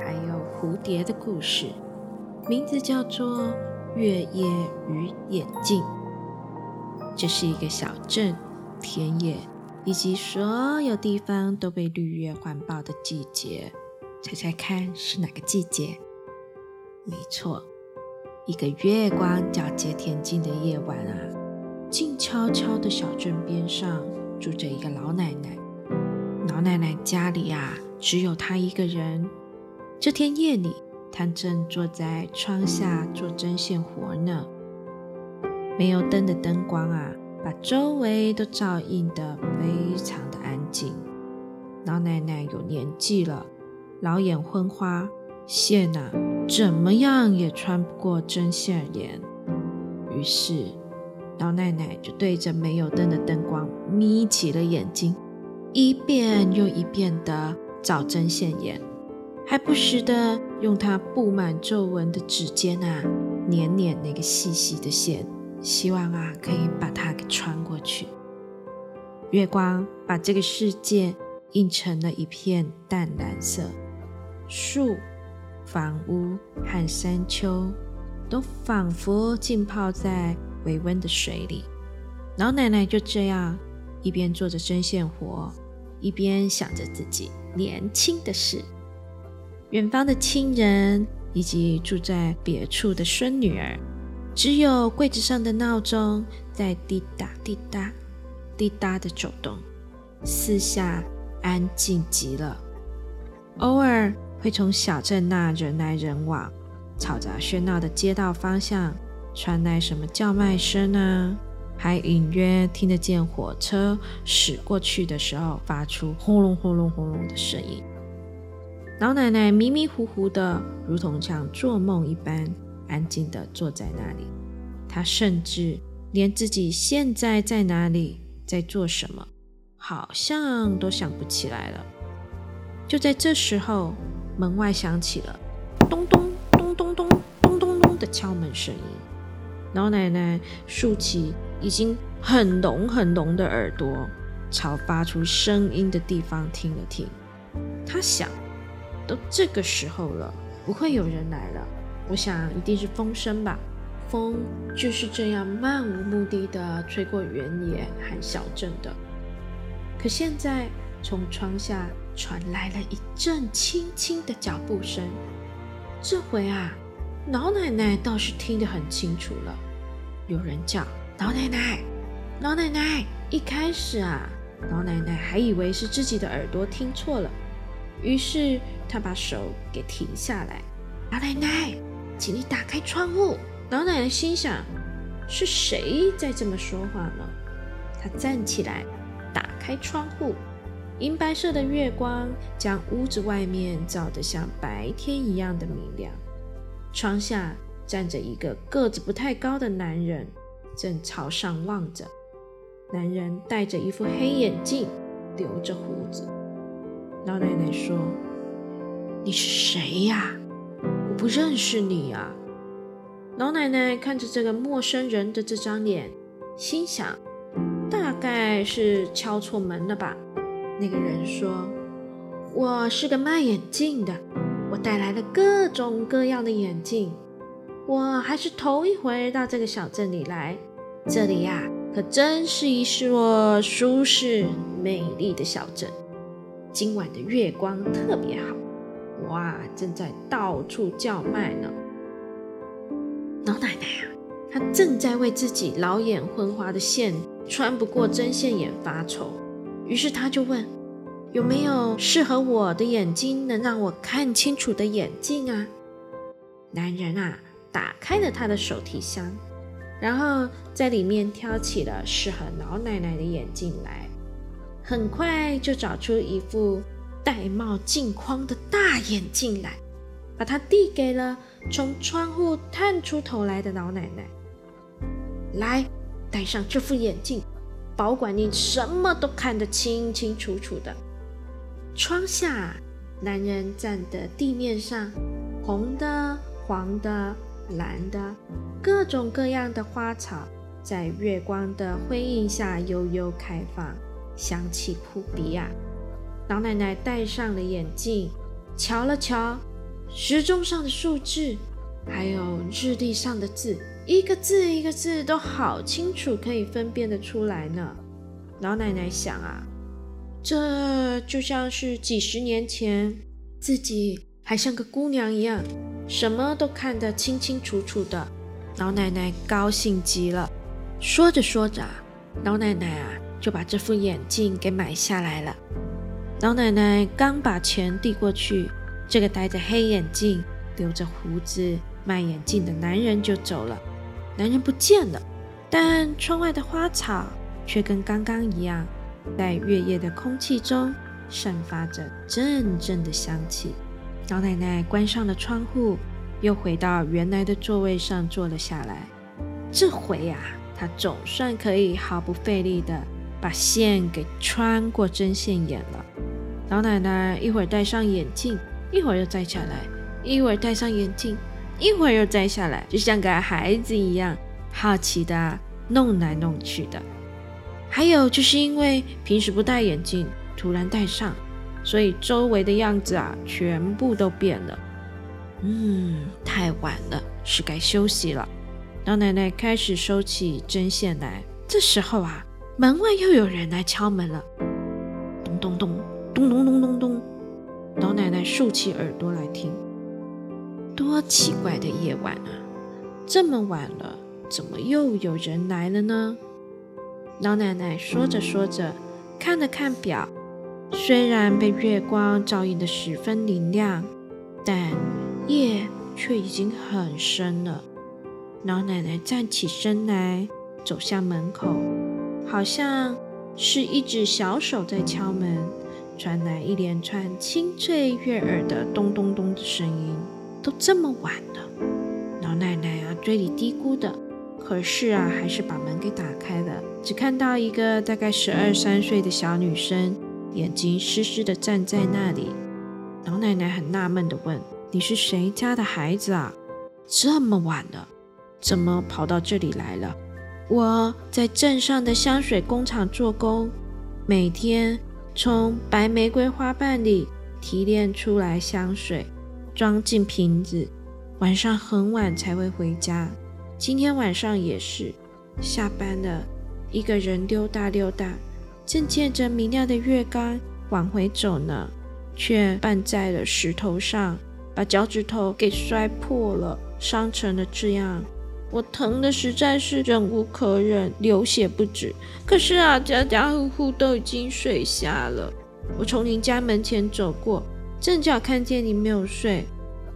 还有蝴蝶的故事，名字叫做《月夜与眼镜》。这是一个小镇、田野以及所有地方都被绿叶环抱的季节。猜猜看是哪个季节？没错，一个月光皎洁恬静的夜晚啊！静悄悄的小镇边上住着一个老奶奶。老奶奶家里啊，只有她一个人。这天夜里，她正坐在窗下做针线活呢。没有灯的灯光啊，把周围都照映得非常的安静。老奶奶有年纪了，老眼昏花，线啊怎么样也穿不过针线眼。于是。老奶奶就对着没有灯的灯光眯起了眼睛，一遍又一遍地找针线眼，还不时地用它布满皱纹的指尖啊捻捻那个细细的线，希望啊可以把它给穿过去。月光把这个世界映成了一片淡蓝色，树、房屋和山丘都仿佛浸泡在。微温的水里，老奶奶就这样一边做着针线活，一边想着自己年轻的事。远方的亲人以及住在别处的孙女儿，只有柜子上的闹钟在滴答滴答滴答的走动，四下安静极了。偶尔会从小镇那人来人往、嘈杂喧闹的街道方向。传来什么叫卖声呢？还隐约听得见火车驶过去的时候发出轰隆轰隆轰隆的声音。老奶奶迷迷糊糊的，如同像做梦一般，安静的坐在那里。她甚至连自己现在在哪里，在做什么，好像都想不起来了。就在这时候，门外响起了咚咚咚咚咚咚咚咚的敲门声音。老奶奶竖起已经很聋很聋的耳朵，朝发出声音的地方听了听。她想，都这个时候了，不会有人来了。我想一定是风声吧。风就是这样漫无目的的吹过原野和小镇的。可现在从窗下传来了一阵轻轻的脚步声。这回啊。老奶奶倒是听得很清楚了，有人叫老奶奶，老奶奶。一开始啊，老奶奶还以为是自己的耳朵听错了，于是他把手给停下来。老奶奶，请你打开窗户。老奶奶心想：是谁在这么说话呢？她站起来，打开窗户，银白色的月光将屋子外面照得像白天一样的明亮。窗下站着一个个子不太高的男人，正朝上望着。男人戴着一副黑眼镜，留着胡子。老奶奶说：“你是谁呀？我不认识你啊。”老奶奶看着这个陌生人的这张脸，心想：“大概是敲错门了吧。”那个人说：“我是个卖眼镜的。”我带来了各种各样的眼镜，我还是头一回到这个小镇里来。这里呀，可真是一座舒适美丽的小镇。今晚的月光特别好，哇，正在到处叫卖呢。老奶奶啊，她正在为自己老眼昏花的线穿不过针线眼发愁，于是她就问。有没有适合我的眼睛，能让我看清楚的眼镜啊？男人啊，打开了他的手提箱，然后在里面挑起了适合老奶奶的眼镜来，很快就找出一副戴帽镜框的大眼镜来。把它递给了从窗户探出头来的老奶奶。来，戴上这副眼镜，保管你什么都看得清清楚楚的。窗下，男人站的地面上，红的、黄的、蓝的，各种各样的花草，在月光的辉映下悠悠开放，香气扑鼻啊！老奶奶戴上了眼镜，瞧了瞧时钟上的数字，还有日历上的字，一个字一个字都好清楚，可以分辨得出来呢。老奶奶想啊，这就像是几十年前自己还像个姑娘一样，什么都看得清清楚楚的。老奶奶高兴极了，说着说着，老奶奶啊就把这副眼镜给买下来了。老奶奶刚把钱递过去，这个戴着黑眼镜、留着胡子卖眼镜的男人就走了。男人不见了，但窗外的花草却跟刚刚一样，在月夜的空气中散发着阵阵的香气。老奶奶关上了窗户，又回到原来的座位上坐了下来。这回呀，她总算可以毫不费力地把线给穿过针线眼了。老奶奶一会儿戴上眼镜，一会儿又摘下来，一会儿戴上眼镜，一会儿又摘下来，就像个孩子一样，好奇的弄来弄去的。还有就是因为平时不戴眼镜，突然戴上，所以周围的样子啊，全部都变了。嗯，太晚了，是该休息了。老奶奶开始收起针线来。这时候啊，门外又有人来敲门了，咚咚咚。咚咚咚咚咚！老奶奶竖起耳朵来听，多奇怪的夜晚啊！这么晚了，怎么又有人来了呢？老奶奶说着说着，看了看表，虽然被月光照映得十分明亮，但夜却已经很深了。老奶奶站起身来，走向门口，好像是一只小手在敲门。传来一连串清脆悦耳的咚咚咚的声音。都这么晚了，老奶奶啊，嘴里嘀咕的，可是啊，还是把门给打开了。只看到一个大概十二三岁的小女生，眼睛湿湿的站在那里。老奶奶很纳闷的问：“你是谁家的孩子啊？这么晚了，怎么跑到这里来了？”我在镇上的香水工厂做工，每天。从白玫瑰花瓣里提炼出来香水，装进瓶子，晚上很晚才会回家。今天晚上也是，下班了，一个人溜达溜达，正借着明亮的月光往回走呢，却绊在了石头上，把脚趾头给摔破了，伤成了这样。我疼的实在是忍无可忍，流血不止。可是啊，家家户户都已经睡下了。我从您家门前走过，正巧看见你没有睡。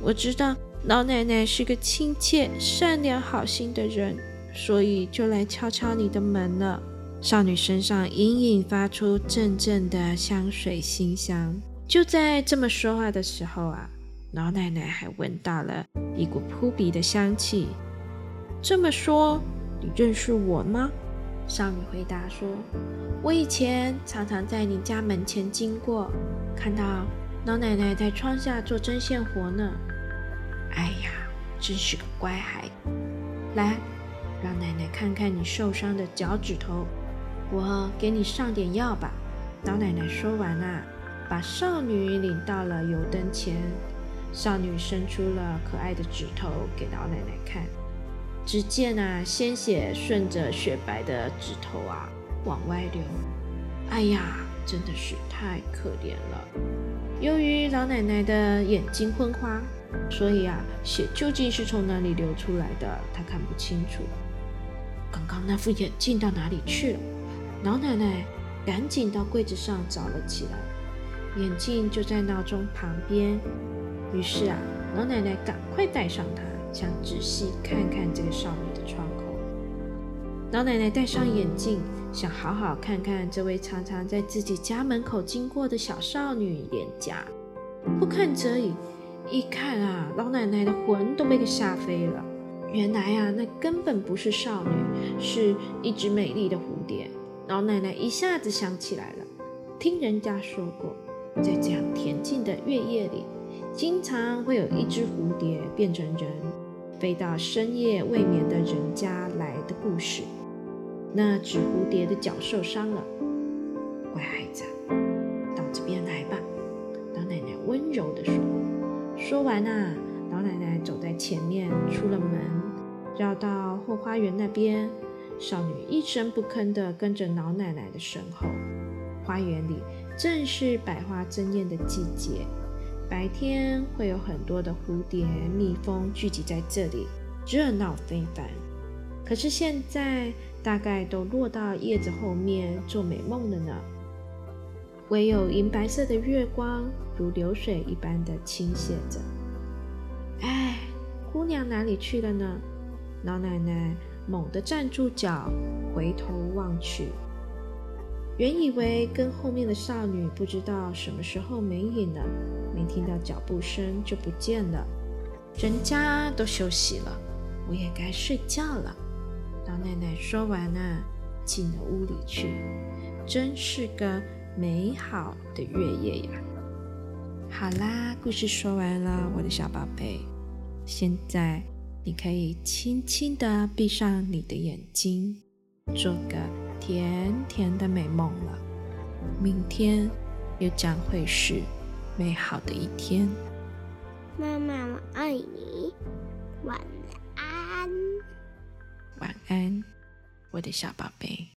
我知道老奶奶是个亲切、善良、好心的人，所以就来敲敲你的门了。少女身上隐隐发出阵阵的香水馨香。就在这么说话的时候啊，老奶奶还闻到了一股扑鼻的香气。这么说，你认识我吗？少女回答说：“我以前常常在你家门前经过，看到老奶奶在窗下做针线活呢。哎呀，真是个乖孩子！来，让奶奶看看你受伤的脚趾头，我给你上点药吧。”老奶奶说完啊，把少女领到了油灯前。少女伸出了可爱的指头给老奶奶看。只见啊，鲜血顺着雪白的指头啊往外流。哎呀，真的是太可怜了。由于老奶奶的眼睛昏花，所以啊，血究竟是从哪里流出来的，她看不清楚。刚刚那副眼镜到哪里去了？老奶奶赶紧到柜子上找了起来，眼镜就在闹钟旁边。于是啊，老奶奶赶快戴上它。想仔细看看这个少女的窗口。老奶奶戴上眼镜，想好好看看这位常常在自己家门口经过的小少女脸颊。不看则已，一看啊，老奶奶的魂都被给吓飞了。原来啊，那根本不是少女，是一只美丽的蝴蝶。老奶奶一下子想起来了，听人家说过，在这样恬静的月夜里，经常会有一只蝴蝶变成人，飞到深夜未眠的人家来的故事。那只蝴蝶的脚受伤了，乖孩子，到这边来吧。老奶奶温柔地说。说完啊，老奶奶走在前面，出了门，绕到后花园那边。少女一声不吭地跟着老奶奶的身后。花园里正是百花争艳的季节，白天会有很多的蝴蝶、蜜蜂聚集在这里，热闹非凡。可是现在大概都落到叶子后面做美梦了呢。唯有银白色的月光如流水一般的倾泻着。哎，姑娘哪里去了呢？老奶奶猛地站住脚，回头望去，原以为跟后面的少女不知道什么时候没影了，没听到脚步声就不见了。人家都休息了，我也该睡觉了。老奶奶说完啊，进了屋里去。真是个。美好的月夜呀！好啦，故事说完了，我的小宝贝。现在你可以轻轻的闭上你的眼睛，做个甜甜的美梦了。明天又将会是美好的一天。妈妈，我爱你。晚安。晚安，我的小宝贝。